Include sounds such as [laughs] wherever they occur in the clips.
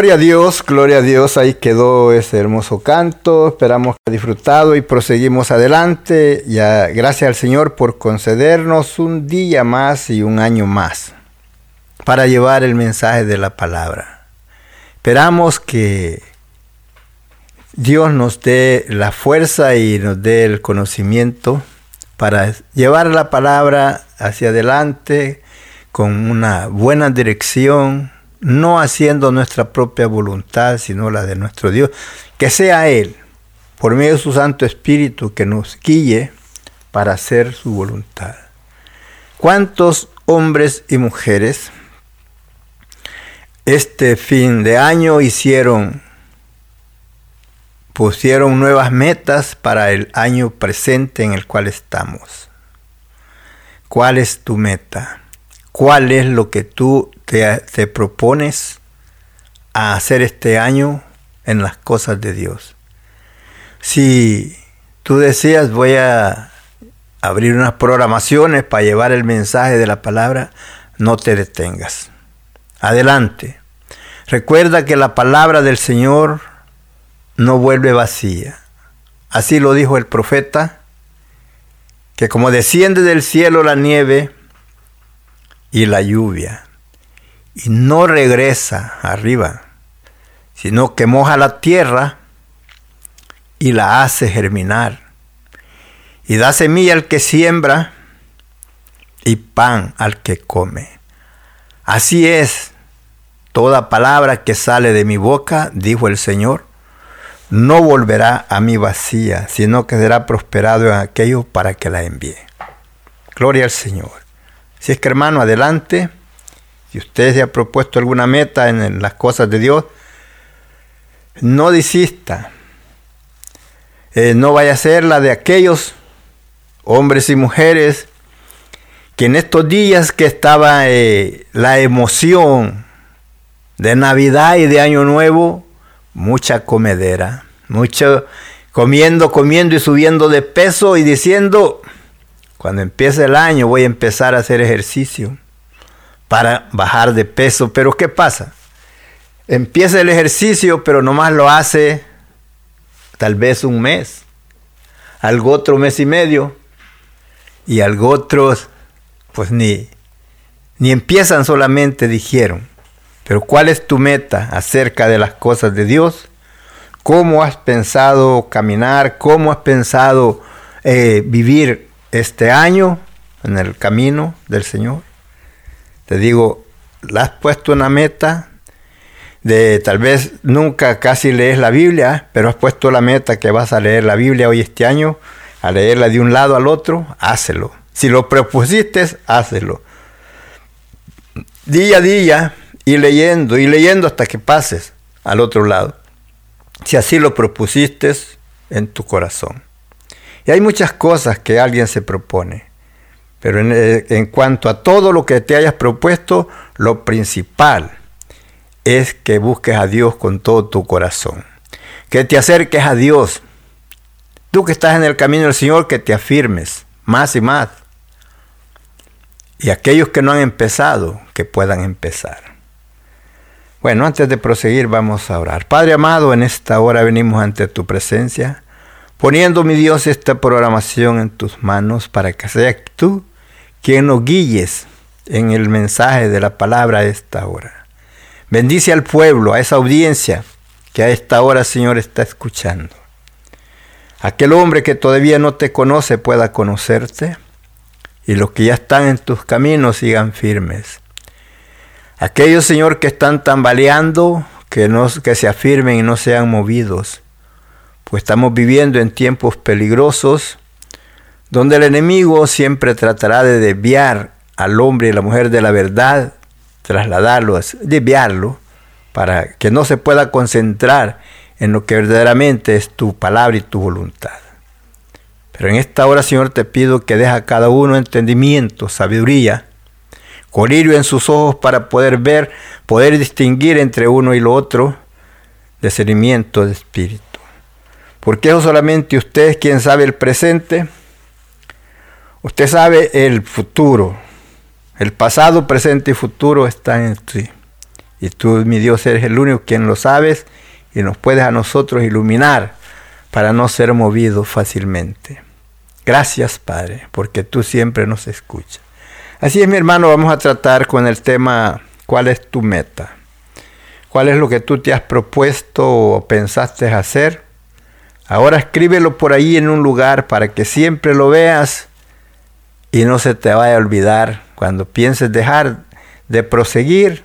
Gloria a Dios, gloria a Dios, ahí quedó ese hermoso canto, esperamos que disfrutado y proseguimos adelante. Ya, gracias al Señor por concedernos un día más y un año más para llevar el mensaje de la palabra. Esperamos que Dios nos dé la fuerza y nos dé el conocimiento para llevar la palabra hacia adelante con una buena dirección, no haciendo nuestra propia voluntad, sino la de nuestro Dios. Que sea Él, por medio de su Santo Espíritu, que nos guíe para hacer su voluntad. ¿Cuántos hombres y mujeres este fin de año hicieron, pusieron nuevas metas para el año presente en el cual estamos? ¿Cuál es tu meta? ¿Cuál es lo que tú te, propones a hacer este año en las cosas de Dios? Si tú decías voy a abrir unas programaciones para llevar el mensaje de la palabra, no te detengas. Adelante. Recuerda que la palabra del Señor no vuelve vacía. Así lo dijo el profeta, que como desciende del cielo la nieve, y la lluvia. Y no regresa arriba, sino que moja la tierra y la hace germinar. Y da semilla al que siembra y pan al que come. Así es, toda palabra que sale de mi boca, dijo el Señor, no volverá a mí vacía, sino que será prosperado en aquello para que la envíe. Gloria al Señor. Si es que hermano, adelante. Si usted se ha propuesto alguna meta en las cosas de Dios, no desista. Eh, no vaya a ser la de aquellos hombres y mujeres que en estos días que estaba eh, la emoción de Navidad y de Año Nuevo, mucha comedera, mucho comiendo, comiendo y subiendo de peso y diciendo, cuando empiece el año voy a empezar a hacer ejercicio para bajar de peso. Pero ¿qué pasa? Empieza el ejercicio, pero nomás lo hace tal vez un mes, algo otro mes y medio, y algo otros pues ni, ni empiezan solamente, dijeron. Pero ¿cuál es tu meta acerca de las cosas de Dios? ¿Cómo has pensado caminar? ¿Cómo has pensado eh, vivir este año en el camino del Señor? Te digo, ¿la has puesto una meta? De tal vez nunca casi lees la Biblia, pero has puesto la meta que vas a leer la Biblia hoy este año, a leerla de un lado al otro, hácelo. Si lo propusiste, hácelo. Día a día, y leyendo, y leyendo hasta que pases al otro lado. Si así lo propusiste en tu corazón. Y hay muchas cosas que alguien se propone. Pero eh, en, cuanto a todo lo que te hayas propuesto, lo principal es que busques a Dios con todo tu corazón. Que te acerques a Dios. Tú que estás en el camino del Señor, que te afirmes más y más. Y aquellos que no han empezado, que puedan empezar. Bueno, antes de proseguir vamos a orar. Padre amado, en esta hora venimos ante tu presencia, poniendo, mi Dios, esta programación en tus manos para que sea tú quien nos guíes en el mensaje de la palabra de esta hora. Bendice al pueblo, a esa audiencia que a esta hora, Señor, está escuchando. Aquel hombre que todavía no te conoce pueda conocerte y los que ya están en tus caminos sigan firmes. Aquellos, Señor, que están tambaleando, que, no, que se afirmen y no sean movidos, pues estamos viviendo en tiempos peligrosos donde el enemigo siempre tratará de desviar al hombre y la mujer de la verdad, trasladarlo, desviarlo, para que no se pueda concentrar en lo que verdaderamente es tu palabra y tu voluntad. Pero en esta hora, Señor, te pido que deja a cada uno entendimiento, sabiduría, colirio en sus ojos para poder ver, poder distinguir entre uno y lo otro, discernimiento de espíritu. Porque eso solamente usted quien sabe el presente Usted sabe el futuro. El pasado, presente y futuro están en ti. Y tú, mi Dios, eres el único quien lo sabes y nos puedes a nosotros iluminar para no ser movidos fácilmente. Gracias, Padre, porque tú siempre nos escuchas. Así es, mi hermano, vamos a tratar con el tema ¿cuál es tu meta? ¿Cuál es lo que tú te has propuesto o pensaste hacer? Ahora escríbelo por ahí en un lugar para que siempre lo veas y no se te vaya a olvidar cuando pienses dejar de proseguir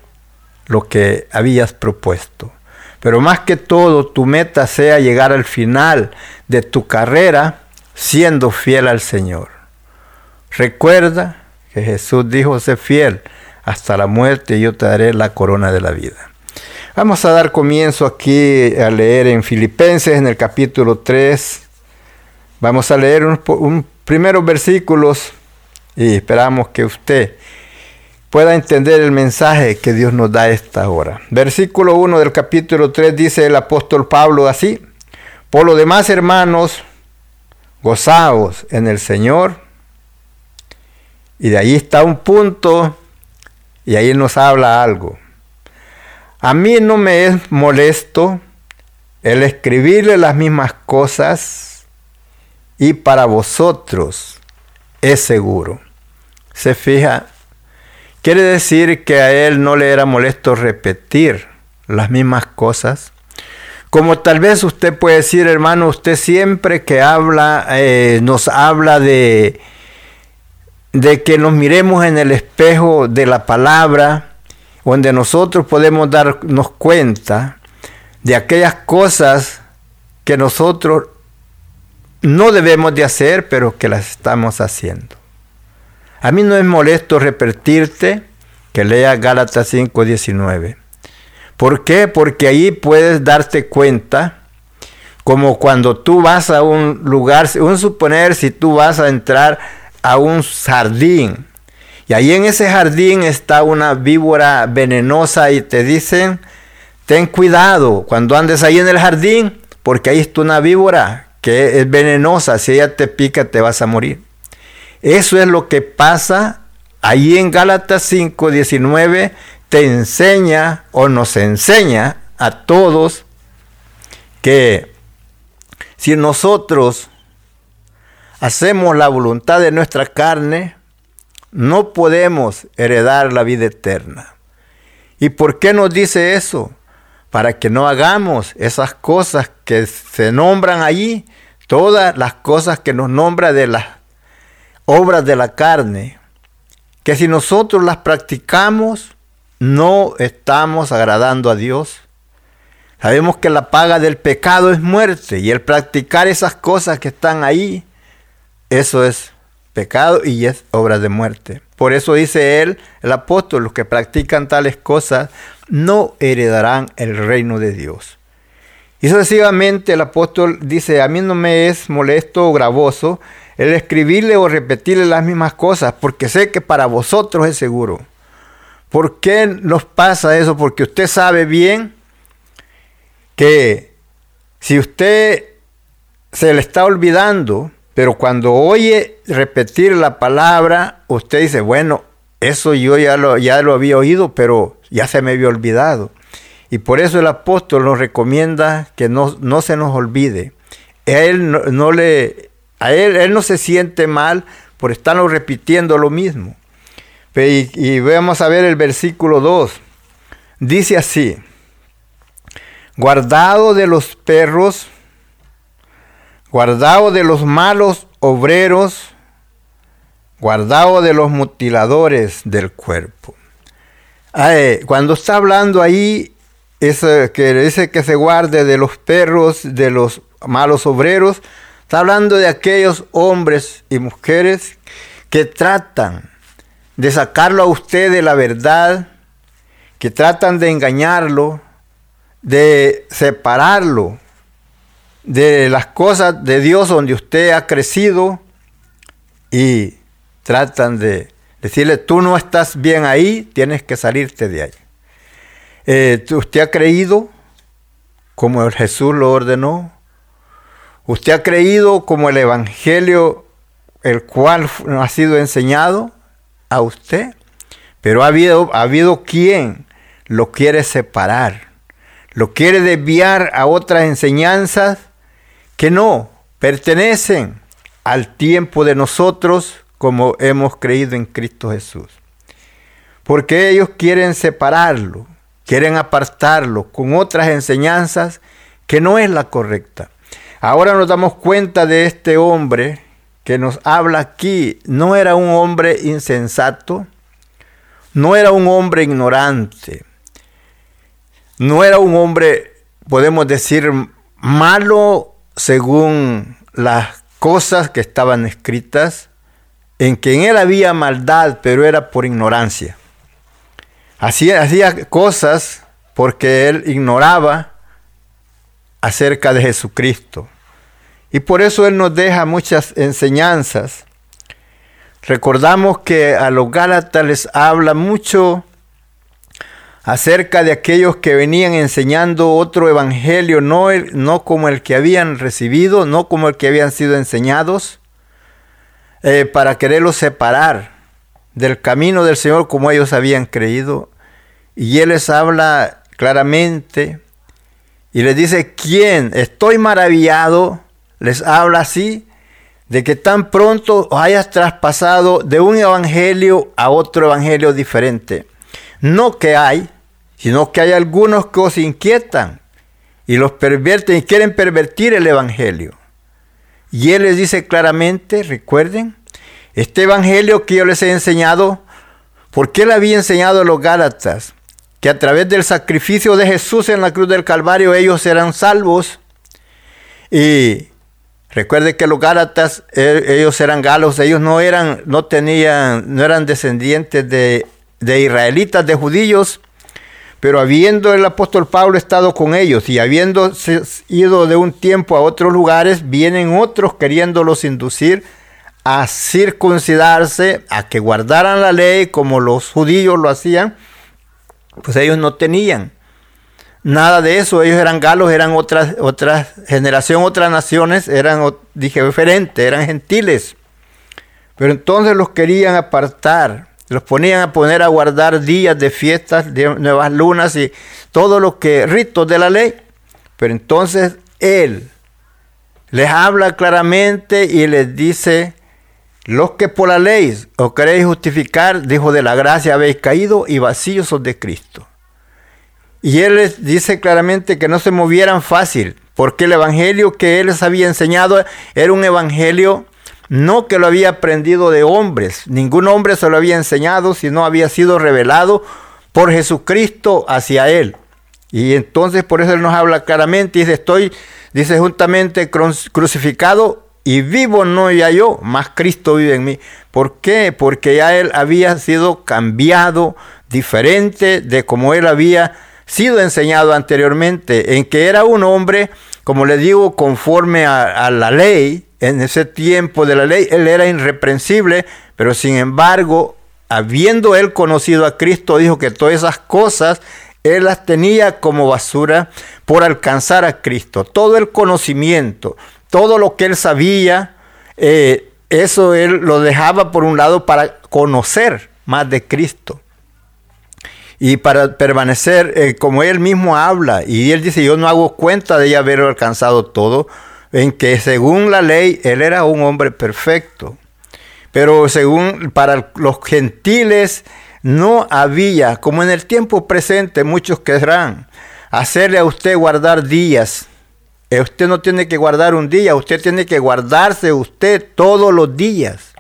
lo que habías propuesto. Pero más que todo, tu meta sea llegar al final de tu carrera siendo fiel al Señor. Recuerda que Jesús dijo, sé fiel hasta la muerte y yo te daré la corona de la vida. Vamos a dar comienzo aquí a leer en Filipenses en el capítulo 3. Vamos a leer unos un primeros versículos y esperamos que usted pueda entender el mensaje que Dios nos da esta hora. Versículo 1 del capítulo 3 dice el apóstol Pablo así, por lo demás hermanos, gozaos en el Señor. Y de ahí está un punto y ahí nos habla algo. A mí no me es molesto el escribirle las mismas cosas y para vosotros es seguro se fija, quiere decir que a él no le era molesto repetir las mismas cosas. Como tal vez usted puede decir, hermano, usted siempre que habla, eh, nos habla de, de que nos miremos en el espejo de la palabra, donde nosotros podemos darnos cuenta de aquellas cosas que nosotros no debemos de hacer, pero que las estamos haciendo. A mí no es molesto repetirte que leas Gálatas 5:19. ¿Por qué? Porque ahí puedes darte cuenta, como cuando tú vas a un lugar, un suponer si tú vas a entrar a un jardín, y ahí en ese jardín está una víbora venenosa y te dicen, ten cuidado cuando andes ahí en el jardín, porque ahí está una víbora que es venenosa, si ella te pica te vas a morir. Eso es lo que pasa ahí en Gálatas 5:19, te enseña o nos enseña a todos que si nosotros hacemos la voluntad de nuestra carne, no podemos heredar la vida eterna. ¿Y por qué nos dice eso? Para que no hagamos esas cosas que se nombran allí, todas las cosas que nos nombra de las obras de la carne, que si nosotros las practicamos, no estamos agradando a Dios. Sabemos que la paga del pecado es muerte y el practicar esas cosas que están ahí, eso es pecado y es obra de muerte. Por eso dice él, el apóstol, los que practican tales cosas no heredarán el reino de Dios. Y sucesivamente el apóstol dice, a mí no me es molesto o gravoso el escribirle o repetirle las mismas cosas, porque sé que para vosotros es seguro. ¿Por qué nos pasa eso? Porque usted sabe bien que si usted se le está olvidando, pero cuando oye repetir la palabra, usted dice, bueno, eso yo ya lo, ya lo había oído, pero ya se me había olvidado. Y por eso el apóstol nos recomienda que no, no se nos olvide. Él no, le, él, no se siente mal por estarnos repitiendo lo mismo. Y, vamos a ver el versículo 2. Dice así, guardado de los perros, guardado de los malos obreros, guardado de los mutiladores del cuerpo. cuando está hablando ahí, que dice que se guarde de los perros, de los malos obreros, está hablando de aquellos hombres y mujeres que tratan de sacarlo a usted de la verdad, que tratan de engañarlo, de separarlo de las cosas de Dios donde usted ha crecido y tratan de decirle, tú no estás bien ahí, tienes que salirte de ahí. Eh, ¿Usted ha creído como Jesús lo ordenó? ¿Usted ha creído como el Evangelio el cual ha sido enseñado a usted? Pero ha habido, ha habido quien lo quiere separar lo quiere desviar a otras enseñanzas que no pertenecen al tiempo de nosotros como hemos creído en Cristo Jesús. Porque ellos quieren separarlo, quieren apartarlo con otras enseñanzas que no es la correcta. Ahora nos damos cuenta de este hombre que nos habla aquí. No era un hombre insensato, no era un hombre ignorante, no era un hombre, podemos decir, malo según las cosas que estaban escritas, en que en él había maldad, pero era por ignorancia. Hacía, hacía cosas porque él ignoraba acerca de Jesucristo. Y por eso Él nos deja muchas enseñanzas. Recordamos que a los Gálatas les habla mucho acerca de aquellos que venían enseñando otro evangelio, no, no como el que habían recibido, no como el que habían sido enseñados, eh, para quererlos separar del camino del Señor como ellos habían creído. Y Él les habla claramente y les dice, ¿quién? Estoy maravillado, les habla así, de que tan pronto hayas traspasado de un evangelio a otro evangelio diferente. No que hay, sino que hay algunos que os inquietan y los pervierten y quieren pervertir el Evangelio. Y Él les dice claramente, recuerden, este Evangelio que yo les he enseñado, porque Él había enseñado a los Gálatas que a través del sacrificio de Jesús en la cruz del Calvario ellos serán salvos. Y recuerden que los Gálatas, e, ellos eran galos, ellos no eran, no tenían, no eran descendientes de, de israelitas, de judíos, pero habiendo el apóstol Pablo estado con ellos y habiendo ido de un tiempo a otros lugares, vienen otros queriéndolos inducir a circuncidarse, a que guardaran la ley como los judíos lo hacían, pues ellos no tenían nada de eso. Ellos eran galos, eran otras, otra generación, otras naciones, eran, dije, diferentes, eran gentiles. Pero entonces los querían apartar los ponían a poner a guardar días de fiestas, de nuevas lunas y todo lo que ritos de la ley. Pero entonces Él les habla claramente y les dice los que por la ley os queréis justificar, dijo, de la gracia habéis caído y vacíos son de Cristo. Y él les dice claramente que no se movieran fácil, porque el evangelio que él les había enseñado era un evangelio no que lo había aprendido de hombres, ningún hombre se lo había enseñado, sino había sido revelado por Jesucristo hacia él. Y entonces por eso él nos habla claramente dice, estoy, dice juntamente crucificado y vivo no ya yo, más Cristo vive en mí. ¿Por qué? Porque ya él había sido cambiado, diferente de como él había sido enseñado anteriormente, en que era un hombre, como le digo, conforme a, la ley, en ese tiempo de la ley, él era irreprensible, pero sin embargo, habiendo él conocido a Cristo, dijo que todas esas cosas él las tenía como basura por alcanzar a Cristo. Todo el conocimiento, todo lo que él sabía, eh, eso él lo dejaba por un lado para conocer más de Cristo y para permanecer eh, como él mismo habla. Y él dice, yo no hago cuenta de haber alcanzado todo, en que según la ley él era un hombre perfecto. Pero según para los gentiles no había, como en el tiempo presente muchos querrán, hacerle a usted guardar días. Eh, usted no tiene que guardar un día, usted tiene que guardarse usted todos los días.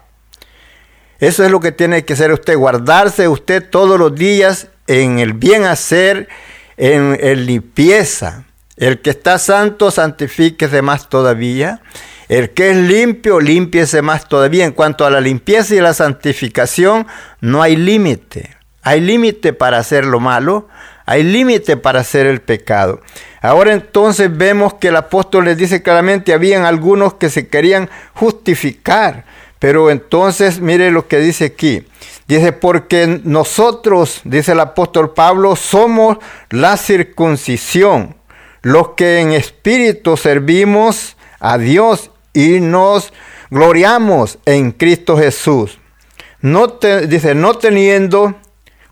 Eso es lo que tiene que hacer usted, guardarse usted todos los días en el bien hacer, en, limpieza. El que está santo, santifíquese más todavía. El que es limpio, limpiese más todavía. En cuanto a la limpieza y la santificación, no hay límite. Hay límite para hacer lo malo, hay límite para hacer el pecado. Ahora entonces vemos que el apóstol les dice claramente, habían algunos que se querían justificar. Pero entonces mire lo que dice aquí. Dice, porque nosotros, dice el apóstol Pablo, somos la circuncisión, los que en espíritu servimos a Dios y nos gloriamos en Cristo Jesús. No dice, no teniendo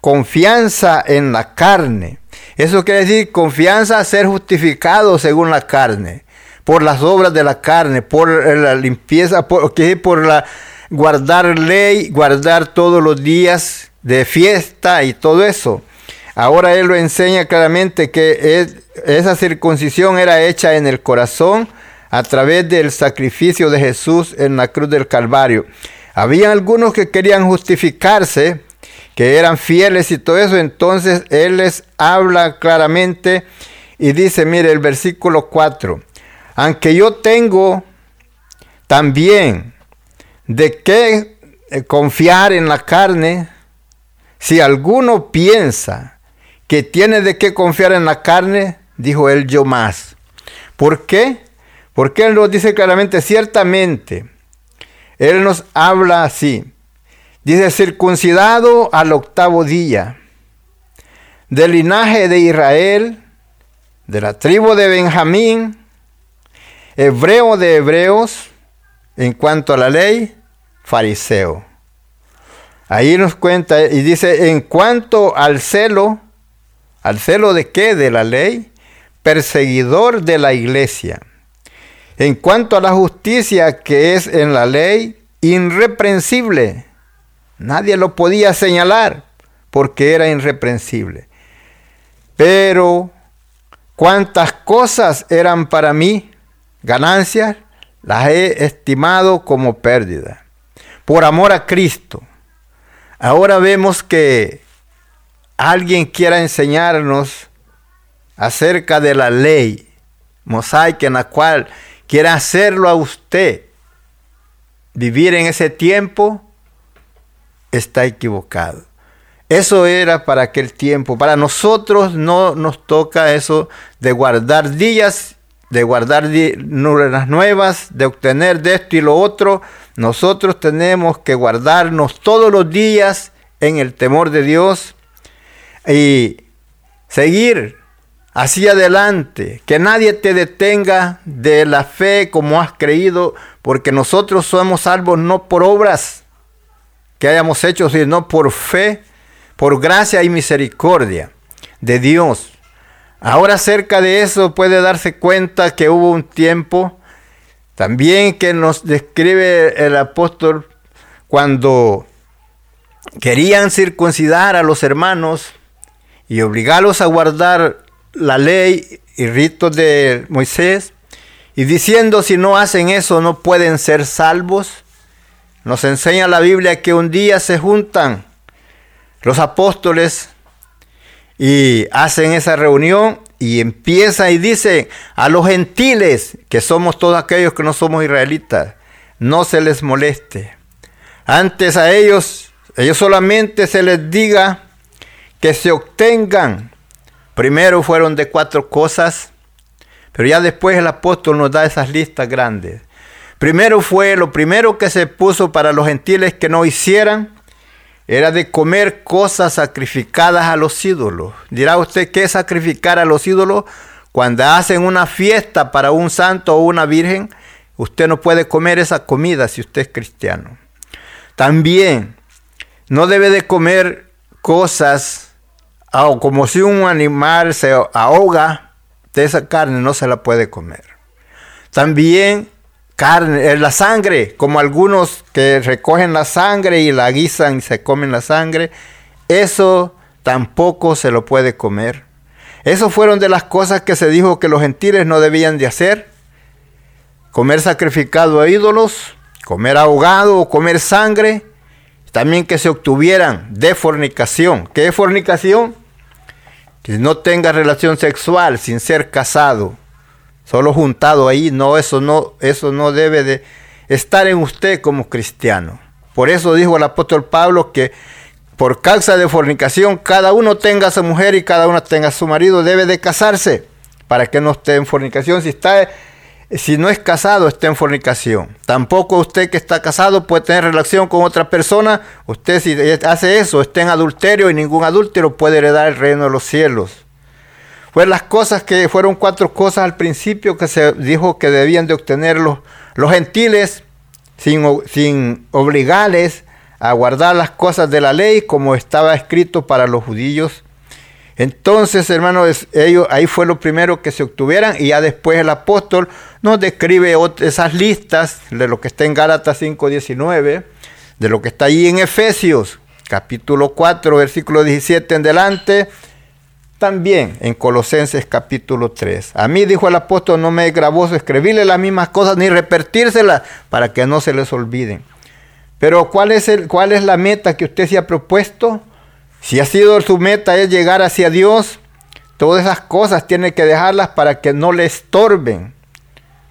confianza en la carne. Eso quiere decir confianza a ser justificado según la carne, por las obras de la carne, por la limpieza, por, por la guardar ley, guardar todos los días de fiesta y todo eso. Ahora él lo enseña claramente que esa circuncisión era hecha en el corazón a través del sacrificio de Jesús en la cruz del Calvario. Había algunos que querían justificarse, que eran fieles y todo eso, entonces él les habla claramente y dice, mire el versículo 4, aunque yo tengo también ¿De qué eh, confiar en la carne? Si alguno piensa que tiene de qué confiar en la carne, dijo él yo más. ¿Por qué? Porque él nos dice claramente, ciertamente, él nos habla así. Dice, circuncidado al octavo día, del linaje de Israel, de la tribu de Benjamín, hebreo de hebreos, en cuanto a la ley, fariseo. Ahí nos cuenta y dice, en cuanto al celo, ¿al celo de qué? De la ley, perseguidor de la iglesia. En cuanto a la justicia que es en la ley, irreprensible. Nadie lo podía señalar porque era irreprensible. Pero, ¿cuántas cosas eran para mí ganancias? las he estimado como pérdida, por amor a Cristo. Ahora vemos que alguien quiera enseñarnos acerca de la ley mosaica en la cual quiera hacerlo a usted vivir en ese tiempo, está equivocado. Eso era para aquel tiempo. Para nosotros no nos toca eso de guardar días de guardar las nuevas, de obtener de esto y lo otro, nosotros tenemos que guardarnos todos los días en el temor de Dios y seguir hacia adelante, que nadie te detenga de la fe como has creído, porque nosotros somos salvos no por obras que hayamos hecho, sino por fe, por gracia y misericordia de Dios. Ahora acerca de eso puede darse cuenta que hubo un tiempo también que nos describe el apóstol cuando querían circuncidar a los hermanos y obligarlos a guardar la ley y ritos de Moisés, y diciendo si no hacen eso no pueden ser salvos, nos enseña la Biblia que un día se juntan los apóstoles y hacen esa reunión y empieza y dice a los gentiles, que somos todos aquellos que no somos israelitas, no se les moleste. Antes a ellos, ellos solamente se les diga que se obtengan. Primero fueron de cuatro cosas, pero ya después el apóstol nos da esas listas grandes. Primero fue lo primero que se puso para los gentiles que no hicieran, era de comer cosas sacrificadas a los ídolos. Dirá usted qué es sacrificar a los ídolos. Cuando hacen una fiesta para un santo o una virgen, usted no puede comer esa comida si usted es cristiano. También no debe de comer cosas como si un animal se ahoga de esa carne, no se la puede comer. También carne, eh, la sangre, como algunos que recogen la sangre y la guisan y se comen la sangre, eso tampoco se lo puede comer. Eso fueron de las cosas que se dijo que los gentiles no debían de hacer. Comer sacrificado a ídolos, comer ahogado o comer sangre. También que se obtuvieran de fornicación. ¿Qué es fornicación? Que no tenga relación sexual sin ser casado solo juntado ahí, no, eso no, eso no debe de estar en usted como cristiano. Por eso dijo el apóstol Pablo que por causa de fornicación cada uno tenga a su mujer y cada uno tenga a su marido, debe de casarse para que no esté en fornicación. Si está si no es casado, esté en fornicación. Tampoco usted que está casado puede tener relación con otra persona. Usted si hace eso, esté en adulterio y ningún adúltero puede heredar el reino de los cielos. Pues las cosas que fueron cuatro cosas al principio que se dijo que debían de obtener los, gentiles sin, sin obligarles a guardar las cosas de la ley como estaba escrito para los judíos. Entonces, hermanos, ellos, ahí fue lo primero que se obtuvieran y ya después el apóstol nos describe esas listas de lo que está en Gálatas 5.19, de lo que está ahí en Efesios capítulo 4, versículo 17 en delante, también en Colosenses capítulo 3. A mí, dijo el apóstol, no me es gravoso escribirle las mismas cosas ni repetírselas para que no se les olviden. Pero ¿cuál es, el, ¿cuál es la meta que usted se ha propuesto? Si ha sido su meta es llegar hacia Dios, todas esas cosas tiene que dejarlas para que no le estorben.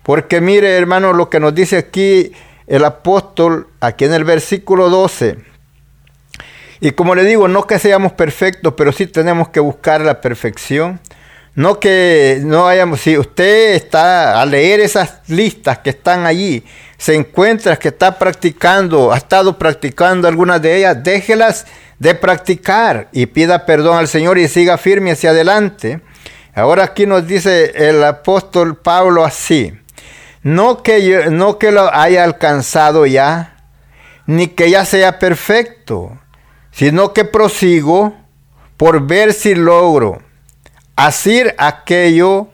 Porque mire, hermano, lo que nos dice aquí el apóstol, aquí en el versículo 12. Y como le digo, no que seamos perfectos, pero sí tenemos que buscar la perfección. No que no hayamos, si usted está a leer esas listas que están allí, se encuentra que está practicando, ha estado practicando algunas de ellas, déjelas de practicar y pida perdón al Señor y siga firme hacia adelante. Ahora aquí nos dice el apóstol Pablo así, no que, yo, no que lo haya alcanzado ya, ni que ya sea perfecto, sino que prosigo por ver si logro hacer aquello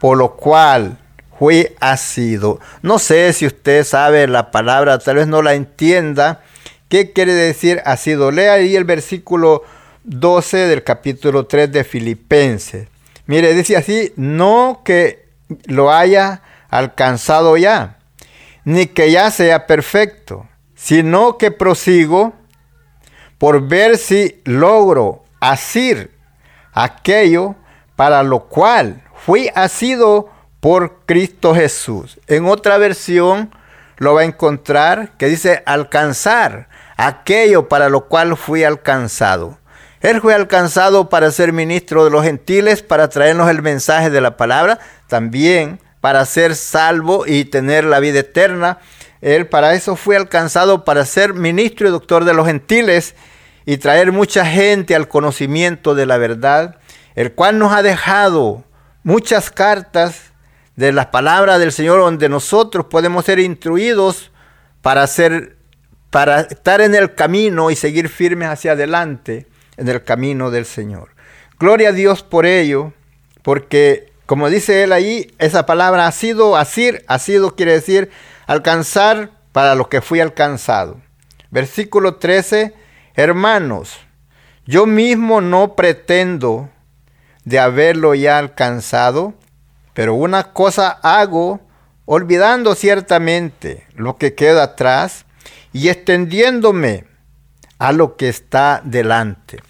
por lo cual fui asido. No sé si usted sabe la palabra, tal vez no la entienda. ¿Qué quiere decir asido? Lea ahí el versículo 12 del capítulo 3 de Filipenses. Mire, dice así, no que lo haya alcanzado ya, ni que ya sea perfecto, sino que prosigo por ver si logro hacer aquello para lo cual fui asido por Cristo Jesús. En otra versión lo va a encontrar que dice alcanzar aquello para lo cual fui alcanzado. Él fue alcanzado para ser ministro de los gentiles, para traernos el mensaje de la palabra, también para ser salvo y tener la vida eterna. Él para eso fue alcanzado para ser ministro y doctor de los gentiles y traer mucha gente al conocimiento de la verdad, el cual nos ha dejado muchas cartas de las palabras del Señor donde nosotros podemos ser instruidos para ser para estar en el camino y seguir firmes hacia adelante en el camino del Señor. Gloria a Dios por ello, porque como dice él ahí, esa palabra ha sido asir, ha sido quiere decir alcanzar para lo que fui alcanzado. Versículo 13, hermanos, yo mismo no pretendo de haberlo ya alcanzado, pero una cosa hago, olvidando ciertamente lo que queda atrás y extendiéndome a lo que está delante.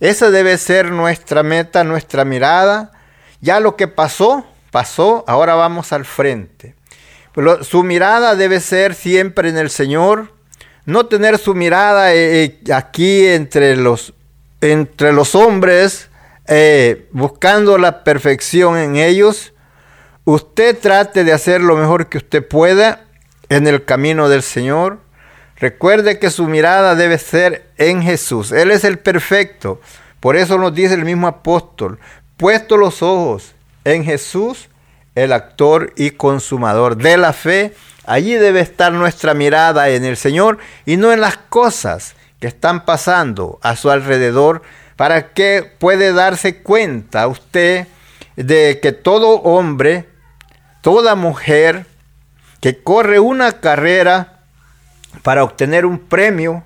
Esa debe ser nuestra meta, nuestra mirada. Ya lo que pasó, pasó, ahora vamos al frente. Su mirada debe ser siempre en el Señor, no tener su mirada eh, eh, aquí entre los, entre los hombres, eh, buscando la perfección en ellos. Usted trate de hacer lo mejor que usted pueda en el camino del Señor. Recuerde que su mirada debe ser en Jesús. Él es el perfecto. Por eso nos dice el mismo apóstol, puesto los ojos en Jesús, el actor y consumador de la fe, allí debe estar nuestra mirada en el Señor y no en las cosas que están pasando a su alrededor, para que puede darse cuenta usted de que todo hombre, toda mujer que corre una carrera para obtener un premio,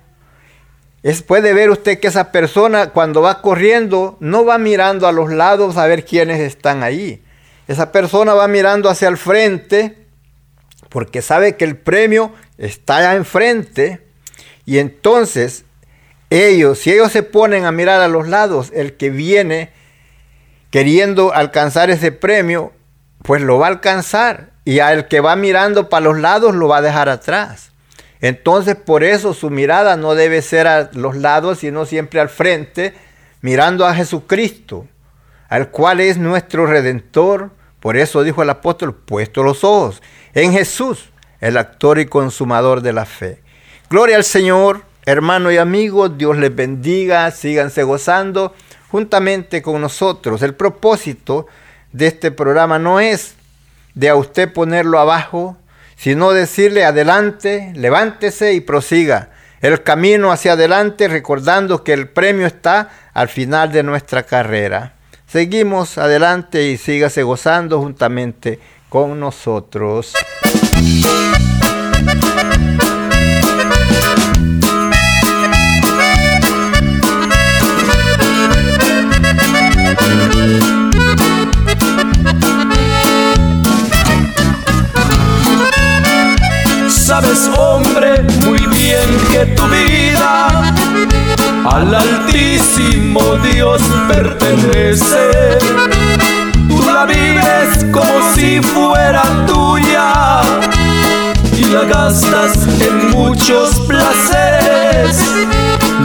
puede ver usted que esa persona cuando va corriendo no va mirando a los lados a ver quiénes están ahí. Esa persona va mirando hacia el frente porque sabe que el premio está enfrente y entonces ellos, si ellos se ponen a mirar a los lados, el que viene queriendo alcanzar ese premio, pues lo va a alcanzar y al que va mirando para los lados lo va a dejar atrás. Entonces por eso su mirada no debe ser a los lados, sino siempre al frente, mirando a Jesucristo, al cual es nuestro redentor. Por eso dijo el apóstol, puesto los ojos en Jesús, el actor y consumador de la fe. Gloria al Señor, hermano y amigo, Dios les bendiga, síganse gozando juntamente con nosotros. El propósito de este programa no es de a usted ponerlo abajo, sino decirle adelante, levántese y prosiga el camino hacia adelante recordando que el premio está al final de nuestra carrera. Seguimos adelante y sígase gozando juntamente con nosotros. Gastas en muchos placeres.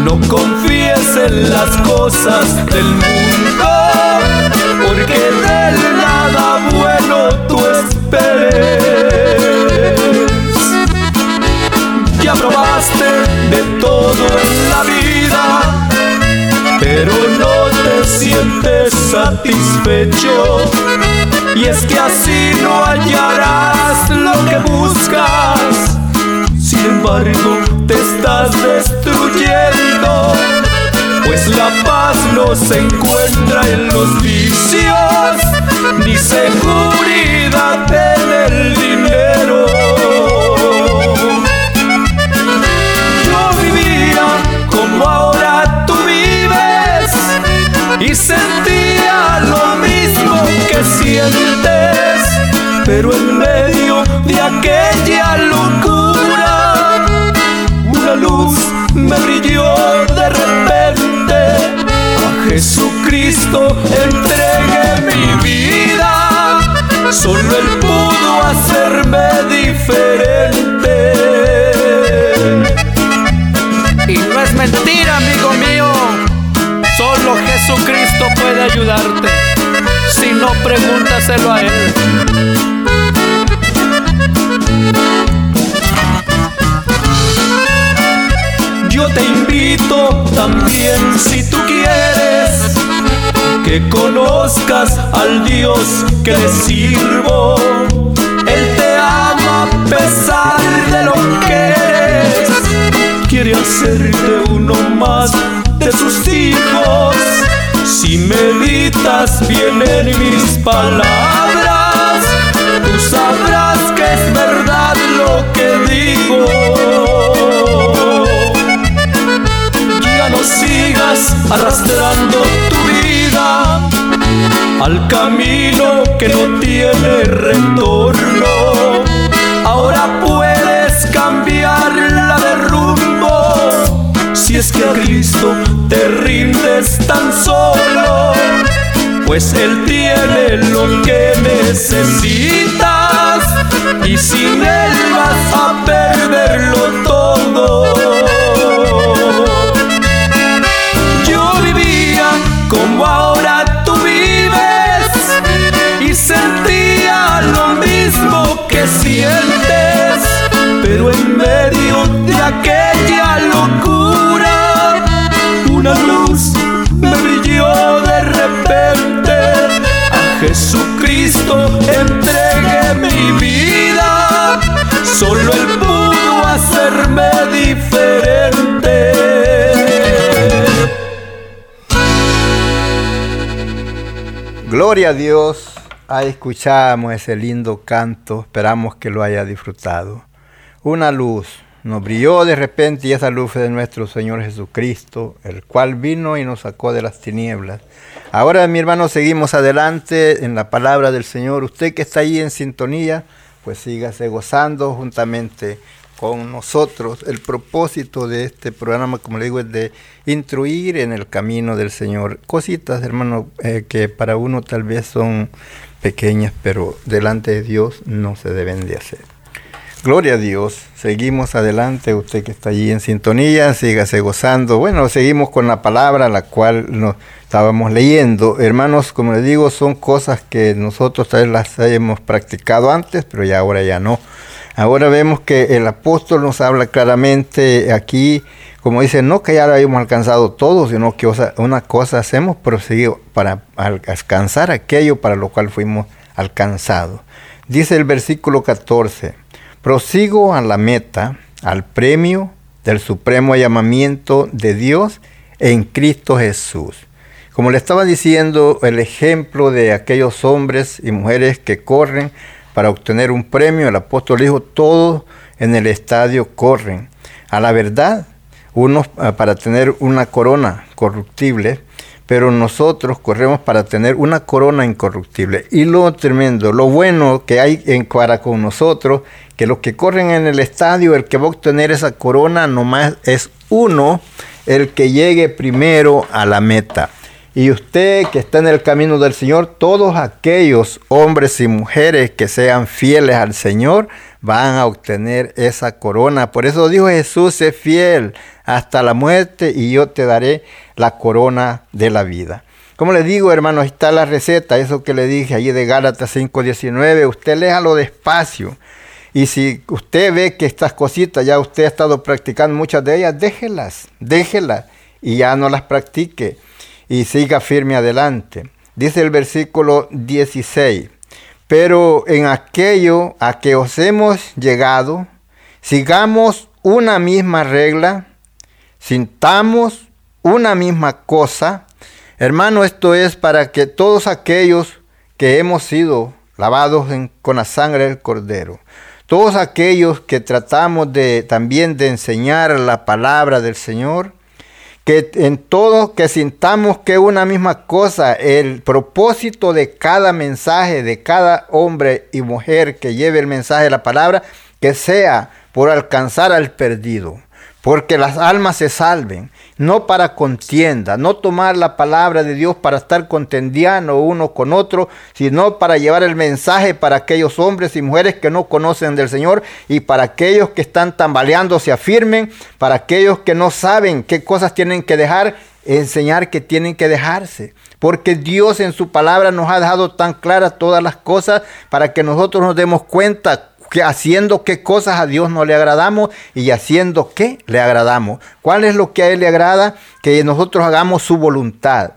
No confíes en las cosas del mundo, porque de nada bueno tú esperes probaste de todo en la vida, pero no te sientes satisfecho. Y es que así no hallarás lo que buscas. Embargo, te estás destruyendo. Pues la paz no se encuentra en los vicios, ni seguridad en el dinero. ahora tú vives y sentía lo mismo que sientes, pero en medio de aquella locura, luz me brilló de repente. A Jesucristo entregué mi vida, solo Él pudo hacerme diferente. mentira, amigo mío. Solo Jesucristo puede ayudarte. Si no, pregúntaselo a Él. Te invito también si tú quieres que conozcas al Dios que le sirvo. Él te ama a pesar de lo que eres quiere hacerte uno más de sus hijos. Si meditas bien en mis palabras, tú sabrás que es verdad lo que digo. Arrastrando tu vida al camino que no tiene retorno. Ahora puedes cambiarla de rumbo si es que a Cristo te rindes tan solo, pues Él tiene lo que necesitas y sin Él vas a perderlo todo. Sientes, pero en medio de aquella locura, una luz me brilló de repente. A Jesucristo entregué mi vida, solo Él pudo hacerme diferente. Gloria a Dios. Ahí escuchamos ese lindo canto. Esperamos que lo haya disfrutado. Una luz nos brilló de repente y esa luz de nuestro Señor Jesucristo, el cual vino y nos sacó de las tinieblas. Ahora, mi hermano, seguimos adelante en la palabra del Señor. Usted que está ahí en sintonía, pues sígase gozando juntamente con nosotros. El propósito de este programa, como le digo, es de instruir en el camino del Señor. Cositas, hermano, eh, que para uno tal vez son pequeñas, pero delante de Dios no se deben de hacer. Gloria a Dios. Seguimos adelante. Usted que está allí en sintonía, sígase gozando. Bueno, seguimos con la palabra, la cual nos estábamos leyendo. Hermanos, como les digo, son cosas que nosotros tal vez las hemos practicado antes, pero ya ahora ya no. Ahora vemos que el apóstol nos habla claramente aquí, como dice, no que ya lo hayamos alcanzado todo, sino que una cosa hacemos, proseguido para alcanzar aquello para lo cual fuimos alcanzados. Dice el versículo 14, prosigo a la meta, al premio del supremo llamamiento de Dios en Cristo Jesús. Como le estaba diciendo, el ejemplo de aquellos hombres y mujeres que corren para obtener un premio, el apóstol dijo, todos en el estadio corren a la verdad, unos ah, para tener una corona corruptible, pero nosotros corremos para tener una corona incorruptible. Y lo tremendo, lo bueno que hay en para con nosotros, que los que corren en el estadio, el que va a obtener esa corona nomás es uno, el que llegue primero a la meta. Y usted que está en el camino del Señor, todos aquellos hombres y mujeres que sean fieles al Señor van a obtener esa corona. Por eso dijo Jesús, sé fiel hasta la muerte y yo te daré la corona de la vida. Como le digo, hermano, está la receta, eso que le dije allí de Gálatas 5:19, usted léalo despacio. Y si usted ve que estas cositas ya usted ha estado practicando muchas de ellas, déjelas, déjelas y ya no las practique y siga firme adelante. Dice el versículo 16, pero en aquello a que os hemos llegado, sigamos una misma regla, sintamos una misma cosa. Hermano, esto es para que todos aquellos que hemos sido lavados con la sangre del cordero, todos aquellos que tratamos de también de enseñar la palabra del Señor, que en todo que sintamos que una misma cosa, el propósito de cada mensaje, de cada hombre y mujer que lleve el mensaje de la palabra, que sea por alcanzar al perdido, porque las almas se salven, no para contienda, no tomar la palabra de Dios para estar contendiendo uno con otro, sino para llevar el mensaje para aquellos hombres y mujeres que no conocen del Señor y para aquellos que están tambaleando se afirmen, para aquellos que no saben qué cosas tienen que dejar, enseñar que tienen que dejarse. Porque Dios en su palabra nos ha dejado tan claras todas las cosas para que nosotros nos demos cuenta que haciendo qué cosas a Dios no le agradamos y haciendo qué le agradamos. ¿Cuál es lo que a Él le agrada? Que nosotros hagamos su voluntad.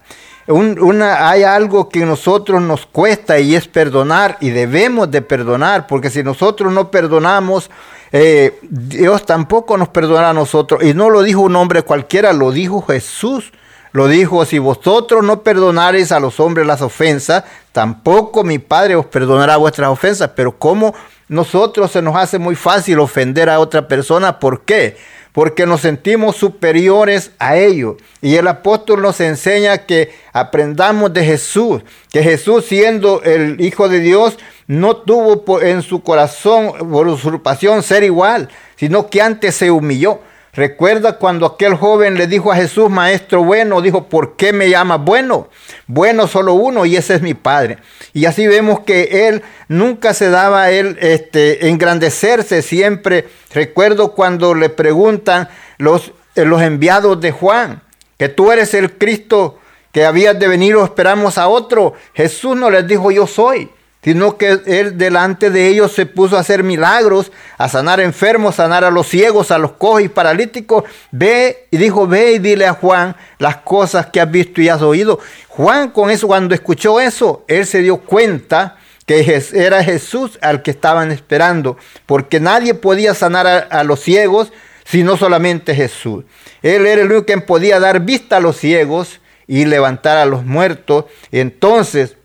una, hay algo que a nosotros nos cuesta y es perdonar y debemos de perdonar, porque si nosotros no perdonamos, eh, Dios tampoco nos perdonará a nosotros. Y no lo dijo un hombre cualquiera, lo dijo Jesús. Lo dijo, si vosotros no perdonareis a los hombres las ofensas, tampoco mi Padre os perdonará vuestras ofensas. Pero ¿cómo nosotros se nos hace muy fácil ofender a otra persona? ¿Por qué? porque nos sentimos superiores a ellos. Y el apóstol nos enseña que aprendamos de Jesús, que Jesús siendo el Hijo de Dios, no tuvo en su corazón por usurpación ser igual, sino que antes se humilló. Recuerda cuando aquel joven le dijo a Jesús, maestro bueno, dijo, ¿por qué me llamas bueno? Bueno solo uno y ese es mi Padre. Y así vemos que él nunca se daba a él este, engrandecerse siempre. Recuerdo cuando le preguntan los, eh, los enviados de Juan, que tú eres el Cristo que habías de venir o esperamos a otro. Jesús no les dijo, yo soy sino que él delante de ellos se puso a hacer milagros, a sanar enfermos, sanar a los ciegos, a los cojos y paralíticos. Ve y dijo, ve y dile a Juan las cosas que has visto y has oído. Juan con eso, cuando escuchó eso, él se dio cuenta que era Jesús al que estaban esperando, porque nadie podía sanar a, los ciegos, sino solamente Jesús. Él era el único que podía dar vista a los ciegos y levantar a los muertos. Entonces,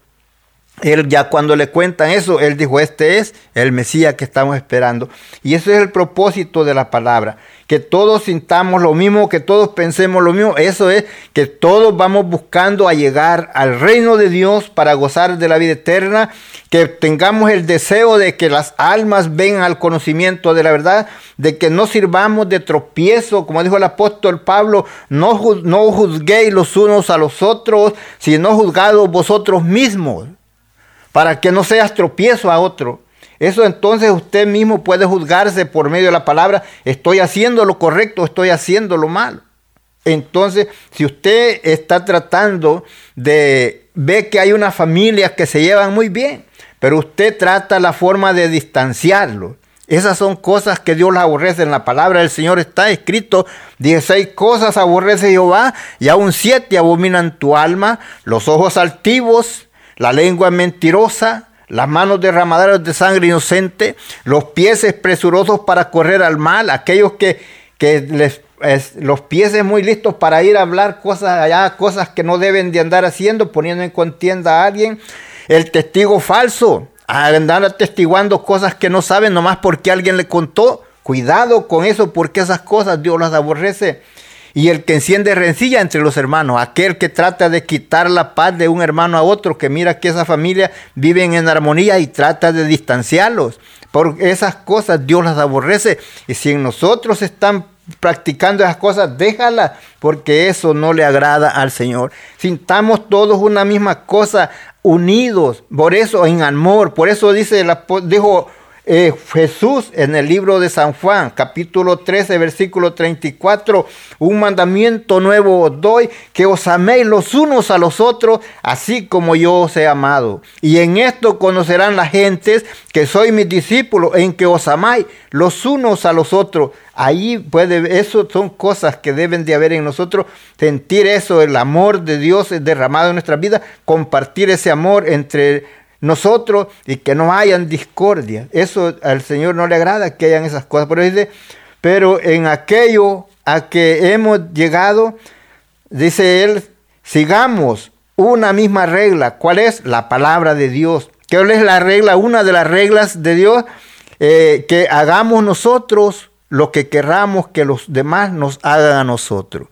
él ya cuando le cuentan eso, él dijo, este es el Mesías que estamos esperando. Y ese es el propósito de la palabra, que todos sintamos lo mismo, que todos pensemos lo mismo. Eso es que todos vamos buscando a llegar al reino de Dios para gozar de la vida eterna, que tengamos el deseo de que las almas vengan al conocimiento de la verdad, de que no sirvamos de tropiezo, como dijo el apóstol Pablo, no, no juzguéis los unos a los otros, sino juzgados vosotros mismos para que no seas tropiezo a otro. Eso entonces usted mismo puede juzgarse por medio de la palabra, estoy haciendo lo correcto, estoy haciendo lo malo. Entonces, si usted está tratando de ver que hay una familia que se llevan muy bien, pero usted trata la forma de distanciarlo. Esas son cosas que Dios aborrece. En la palabra del Señor está escrito, 16 cosas aborrece Jehová y aún siete abominan tu alma, los ojos altivos, la lengua mentirosa, las manos derramadoras de sangre inocente, los pies presurosos para correr al mal, aquellos que, que les, los pies muy listos para ir a hablar cosas allá, cosas que no deben de andar haciendo, poniendo en contienda a alguien, el testigo falso, andar atestiguando cosas que no saben nomás porque alguien le contó. Cuidado con eso porque esas cosas Dios las aborrece y el que enciende rencilla entre los hermanos, aquel que trata de quitar la paz de un hermano a otro, que mira que esa familia viven en armonía y trata de distanciarlos. Por esas cosas Dios las aborrece. Y si en nosotros están practicando esas cosas, déjalas, porque eso no le agrada al Señor. Sintamos todos una misma cosa, unidos, por eso en amor, por eso dice, dijo eh, Jesús en el libro de San Juan, capítulo 13, versículo 34, un mandamiento nuevo os doy, que os améis los unos a los otros, así como yo os he amado. Y en esto conocerán las gentes que soy mis discípulos, en que os amáis los unos a los otros. Ahí puede, eso son cosas que deben de haber en nosotros, sentir eso, el amor de Dios derramado en nuestra vida, compartir ese amor entre nosotros y que no hayan discordia. Eso al Señor no le agrada que hayan esas cosas. Pero pero en aquello a que hemos llegado, dice él, sigamos una misma regla. ¿Cuál es? La palabra de Dios. ¿Qué es la regla? Una de las reglas de Dios, eh, que hagamos nosotros lo que querramos que los demás nos hagan a nosotros.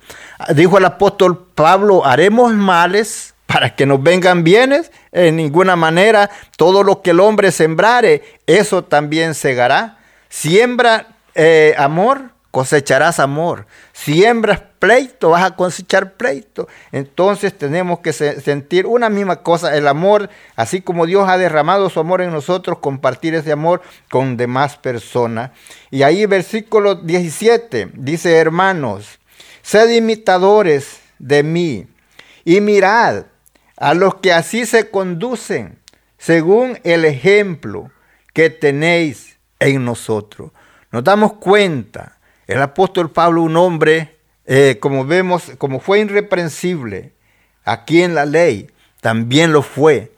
Dijo el apóstol Pablo, haremos males para que nos vengan bienes, en ninguna manera. Todo lo que el hombre sembrare, eso también segará. Siembra eh, amor, cosecharás amor. Siembras pleito, vas a cosechar pleito. Entonces tenemos que sentir una misma cosa, el amor, así como Dios ha derramado su amor en nosotros, compartir ese amor con demás personas. Y ahí versículo 17 dice, hermanos, sed imitadores de mí y mirad a los que así se conducen según el ejemplo que tenéis en nosotros. Nos damos cuenta, el apóstol Pablo, un hombre, eh, como vemos, como fue irreprensible aquí en la ley, también lo fue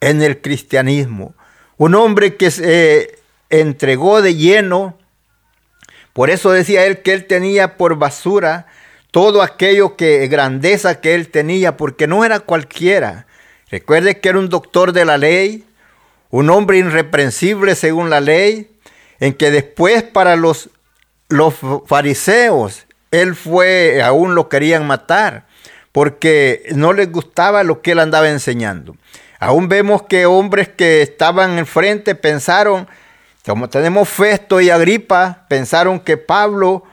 en el cristianismo. Un hombre que se entregó de lleno, por eso decía él que él tenía por basura todo aquello que grandeza que él tenía, porque no era cualquiera. Recuerde que era un doctor de la ley, un hombre irreprensible según la ley, en que después para los los fariseos, él fue, aún lo querían matar, porque no les gustaba lo que él andaba enseñando. Aún vemos que hombres que estaban enfrente pensaron, como tenemos Festo y Agripa, pensaron que Pablo,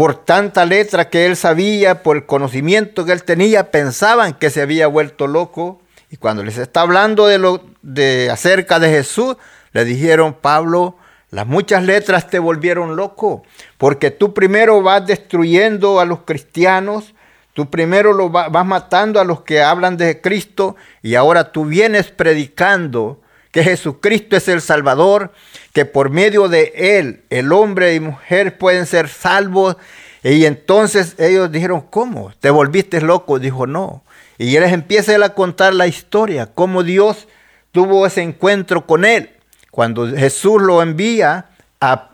por tanta letra que él sabía, por el conocimiento que él tenía, pensaban que se había vuelto loco. Y cuando les está hablando de lo de acerca de Jesús, le dijeron, Pablo, las muchas letras te volvieron loco, porque tú primero vas destruyendo a los cristianos, tú primero lo vas matando a los que hablan de Cristo y ahora tú vienes predicando que Jesucristo es el Salvador, que por medio de Él el hombre y mujer pueden ser salvos. Y entonces ellos dijeron, ¿cómo? ¿Te volviste loco? Dijo, no. Y él les empieza a contar la historia, cómo Dios tuvo ese encuentro con Él. Cuando Jesús lo envía,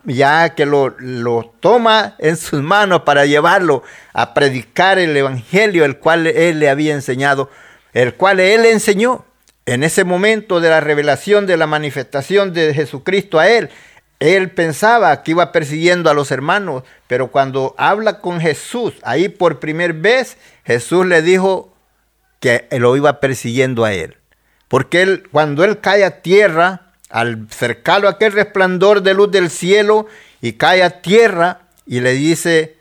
ya que lo, lo, toma en sus manos para llevarlo a predicar el Evangelio, el cual Él le había enseñado, el cual Él le enseñó. En ese momento de la revelación, de la manifestación de Jesucristo a Él, Él pensaba que iba persiguiendo a los hermanos, pero cuando habla con Jesús, ahí por primera vez, Jesús le dijo que lo iba persiguiendo a Él. Porque él, cuando Él cae a tierra, al cercarlo aquel resplandor de luz del cielo y cae a tierra y le dice,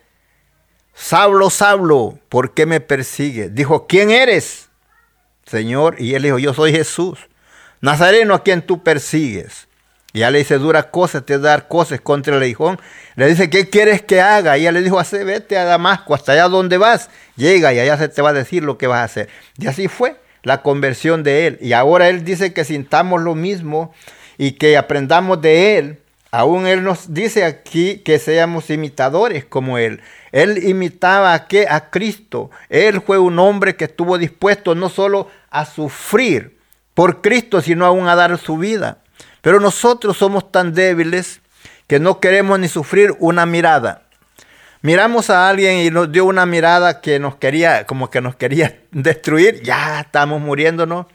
Sablo, Sablo, ¿por qué me persigue? Dijo, ¿quién eres, Señor? Y él dijo, yo soy Jesús, Nazareno a quien tú persigues. Y ya le dice, dura cosas, te dar cosas contra el hijón. Le dice, ¿qué quieres que haga? Y ella le dijo, hace, vete a Damasco, hasta allá donde vas. Llega y allá se te va a decir lo que vas a hacer. Y así fue la conversión de él. Y ahora él dice que sintamos lo mismo y que aprendamos de él. Aún él nos dice aquí que seamos imitadores como él. Él imitaba a qué? A Cristo. Él fue un hombre que estuvo dispuesto no solo a sufrir por Cristo, sino aún a dar su vida. Pero nosotros somos tan débiles que no queremos ni sufrir una mirada. Miramos a alguien y nos dio una mirada que nos quería, como que nos quería [laughs] destruir, ya estamos muriéndonos.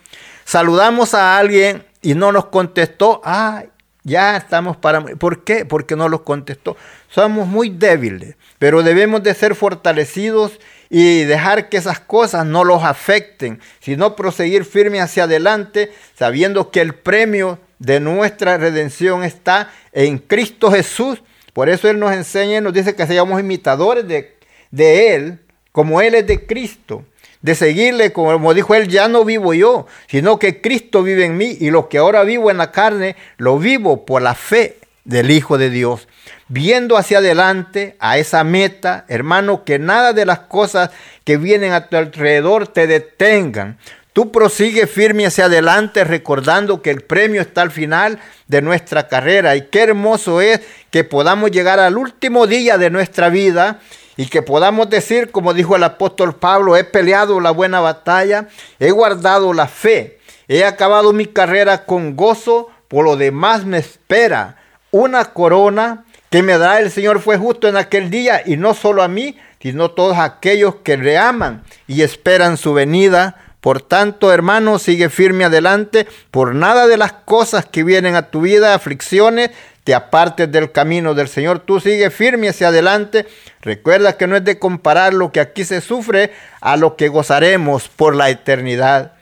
Saludamos a alguien y no nos contestó, ah, ya estamos para... ¿Por qué? Porque no nos contestó. Somos muy débiles, pero debemos de ser fortalecidos y dejar que esas cosas no los afecten, sino proseguir firme hacia adelante, sabiendo que el premio de nuestra redención está en Cristo Jesús por eso Él nos enseña y nos dice que seamos imitadores de, de Él, como Él es de Cristo. De seguirle, como dijo Él, ya no vivo yo, sino que Cristo vive en mí y lo que ahora vivo en la carne, lo vivo por la fe del Hijo de Dios. Viendo hacia adelante a esa meta, hermano, que nada de las cosas que vienen a tu alrededor te detengan, Tú prosigue firme hacia adelante recordando que el premio está al final de nuestra carrera y qué hermoso es que podamos llegar al último día de nuestra vida y que podamos decir, como dijo el apóstol Pablo, he peleado la buena batalla, he guardado la fe, he acabado mi carrera con gozo, por lo demás me espera una corona que me dará el Señor fue justo en aquel día y no solo a mí, sino a todos aquellos que le aman y esperan su venida por tanto, hermano, sigue firme adelante. Por nada de las cosas que vienen a tu vida, aflicciones, te apartes del camino del Señor. Tú sigue firme hacia adelante. Recuerda que no es de comparar lo que aquí se sufre a lo que gozaremos por la eternidad.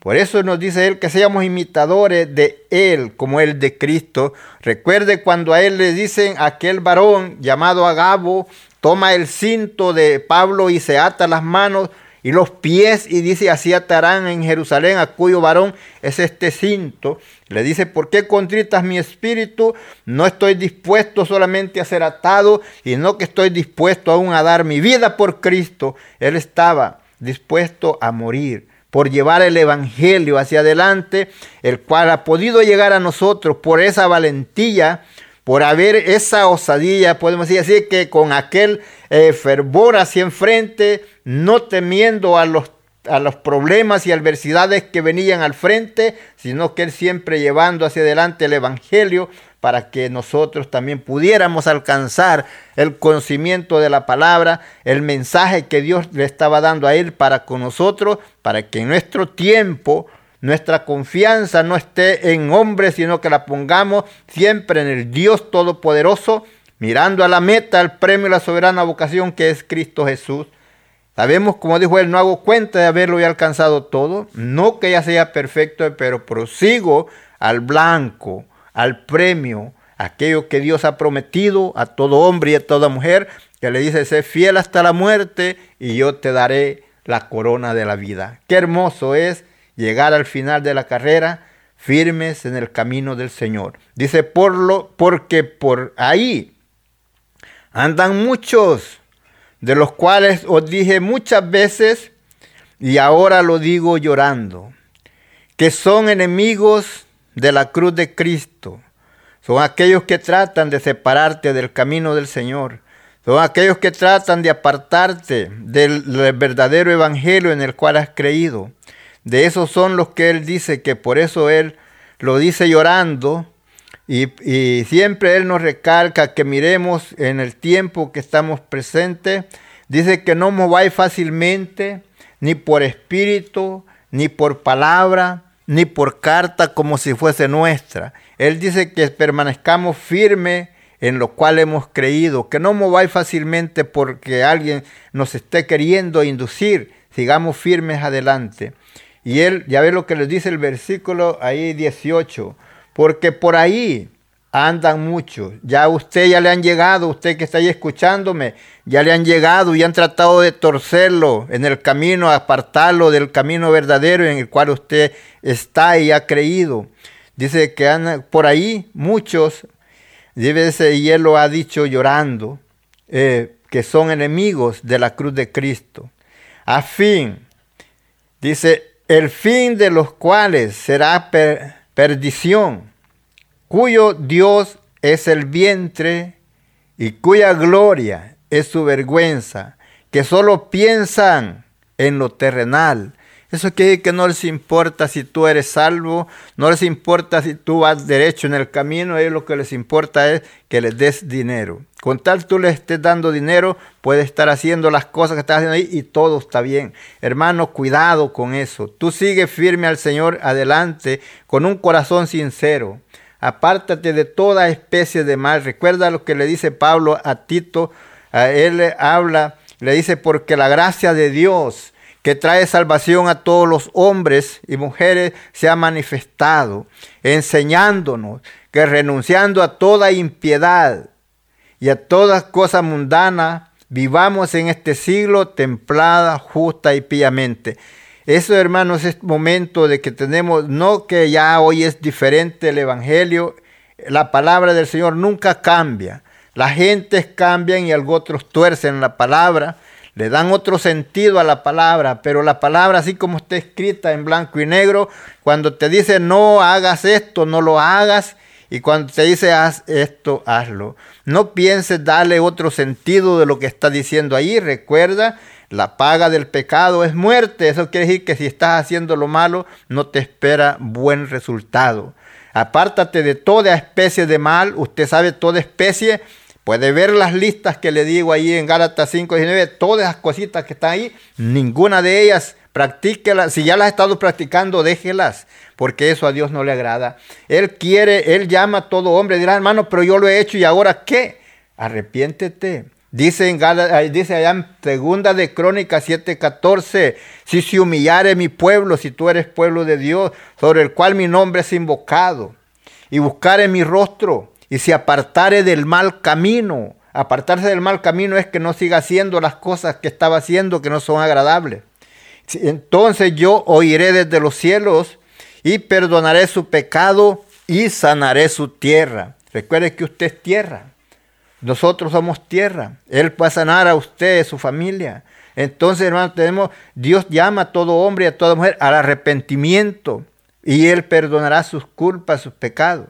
Por eso nos dice Él que seamos imitadores de Él como Él de Cristo. Recuerde cuando a Él le dicen aquel varón llamado Agabo, toma el cinto de Pablo y se ata las manos y los pies, y dice, así atarán en Jerusalén a cuyo varón es este cinto. Le dice, ¿por qué contritas mi espíritu? No estoy dispuesto solamente a ser atado, sino que estoy dispuesto aún a dar mi vida por Cristo. Él estaba dispuesto a morir por llevar el Evangelio hacia adelante, el cual ha podido llegar a nosotros por esa valentía por haber esa osadía, podemos decir así, que con aquel eh, fervor hacia enfrente, no temiendo a los, a los problemas y adversidades que venían al frente, sino que él siempre llevando hacia adelante el Evangelio para que nosotros también pudiéramos alcanzar el conocimiento de la palabra, el mensaje que Dios le estaba dando a él para con nosotros, para que en nuestro tiempo nuestra confianza no esté en hombres, sino que la pongamos siempre en el Dios Todopoderoso, mirando a la meta, al premio la soberana vocación que es Cristo Jesús. Sabemos, como dijo él, no hago cuenta de haberlo ya alcanzado todo, no que ya sea perfecto, pero prosigo al blanco, al premio, aquello que Dios ha prometido a todo hombre y a toda mujer, que le dice, sé fiel hasta la muerte y yo te daré la corona de la vida. Qué hermoso es llegar al final de la carrera firmes en el camino del Señor. Dice, por lo, porque por ahí andan muchos, de los cuales os dije muchas veces, y ahora lo digo llorando, que son enemigos de la cruz de Cristo. Son aquellos que tratan de separarte del camino del Señor. Son aquellos que tratan de apartarte del verdadero evangelio en el cual has creído. De esos son los que Él dice que por eso Él lo dice llorando y, siempre Él nos recalca que miremos en el tiempo que estamos presentes. Dice que no mováis fácilmente, ni por espíritu, ni por palabra, ni por carta como si fuese nuestra. Él dice que permanezcamos firmes en lo cual hemos creído, que no mováis fácilmente porque alguien nos esté queriendo inducir, sigamos firmes adelante. Y él, ya ve lo que les dice el versículo ahí 18, porque por ahí andan muchos. Ya a usted ya le han llegado, usted que está ahí escuchándome, ya le han llegado y han tratado de torcerlo en el camino, apartarlo del camino verdadero en el cual usted está y ha creído. Dice que por ahí muchos, y él lo ha dicho llorando, eh, que son enemigos de la cruz de Cristo. A fin, dice, el fin de los cuales será perdición, cuyo Dios es el vientre y cuya gloria es su vergüenza, que solo piensan en lo terrenal, eso quiere decir que no les importa si tú eres salvo, no les importa si tú vas derecho en el camino, ellos lo que les importa es que les des dinero. Con tal tú les estés dando dinero, puedes estar haciendo las cosas que estás haciendo ahí y todo está bien. Hermano, cuidado con eso. Tú sigue firme al Señor adelante con un corazón sincero. Apártate de toda especie de mal. Recuerda lo que le dice Pablo a Tito. A él le habla, le dice, porque la gracia de Dios que trae salvación a todos los hombres y mujeres, se ha manifestado, enseñándonos que renunciando a toda impiedad y a toda cosa mundana, vivamos en este siglo templada, justa y piamente. Eso, hermanos, es momento de que tenemos, no que ya hoy es diferente el Evangelio, la palabra del Señor nunca cambia. Las gentes cambian y algo otros tuercen la palabra, le dan otro sentido a la palabra, pero la palabra así como está escrita en blanco y negro, cuando te dice no hagas esto, no lo hagas, y cuando te dice haz esto, hazlo. No pienses darle otro sentido de lo que está diciendo ahí, recuerda, la paga del pecado es muerte, eso quiere decir que si estás haciendo lo malo, no te espera buen resultado. Apártate de toda especie de mal, usted sabe toda especie Puede ver las listas que le digo ahí en Gálatas 5.19, todas las cositas que están ahí, ninguna de ellas practíquelas. Si ya las has estado practicando, déjelas, porque eso a Dios no le agrada. Él quiere, Él llama a todo hombre, dirá, hermano, pero yo lo he hecho y ahora qué? Arrepiéntete. Dice, en dice allá en segunda de Crónicas 7:14, si se humillare mi pueblo, si tú eres pueblo de Dios, sobre el cual mi nombre es invocado, y buscare mi rostro, y se apartare del mal camino. Apartarse del mal camino es que no siga haciendo las cosas que estaba haciendo que no son agradables. Entonces yo oiré desde los cielos y perdonaré su pecado y sanaré su tierra. Recuerde que usted es tierra. Nosotros somos tierra. Él puede sanar a usted, a su familia. Entonces, hermano, tenemos, Dios llama a todo hombre y a toda mujer al arrepentimiento y Él perdonará sus culpas, sus pecados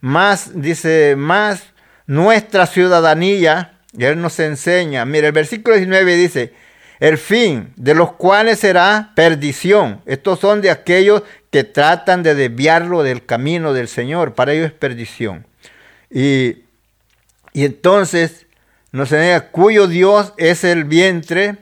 más, dice, más nuestra ciudadanía, y Él nos enseña, mire, el versículo 19 dice, el fin de los cuales será perdición. Estos son de aquellos que tratan de desviarlo del camino del Señor, para ellos es perdición. Y, y entonces nos enseña cuyo Dios es el vientre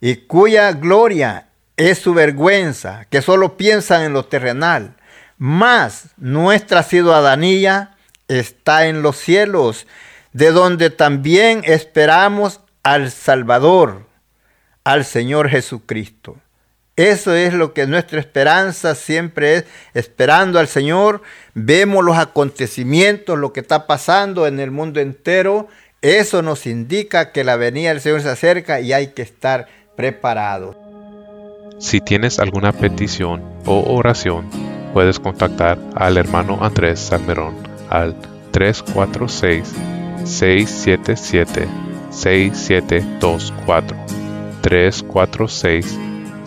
y cuya gloria es su vergüenza, que solo piensan en lo terrenal más nuestra ciudadanía está en los cielos. de donde también esperamos al Salvador, al Señor Jesucristo. Eso es lo que nuestra esperanza siempre es, esperando al Señor. Vemos los acontecimientos, lo que está pasando en el mundo entero. Eso nos indica que la venida del Señor se acerca y hay que estar preparados. Si tienes alguna petición o oración, puedes contactar al hermano Andrés Salmerón al 346-677-6724. 346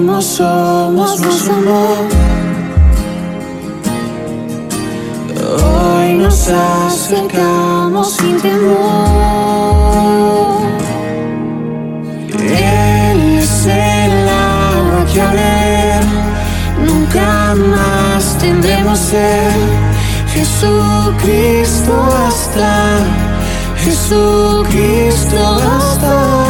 Como somos más amor. Hoy nos acercamos sin temor. Él es el agua que a ver nunca más tendremos ser. Jesucristo hasta, Jesucristo hasta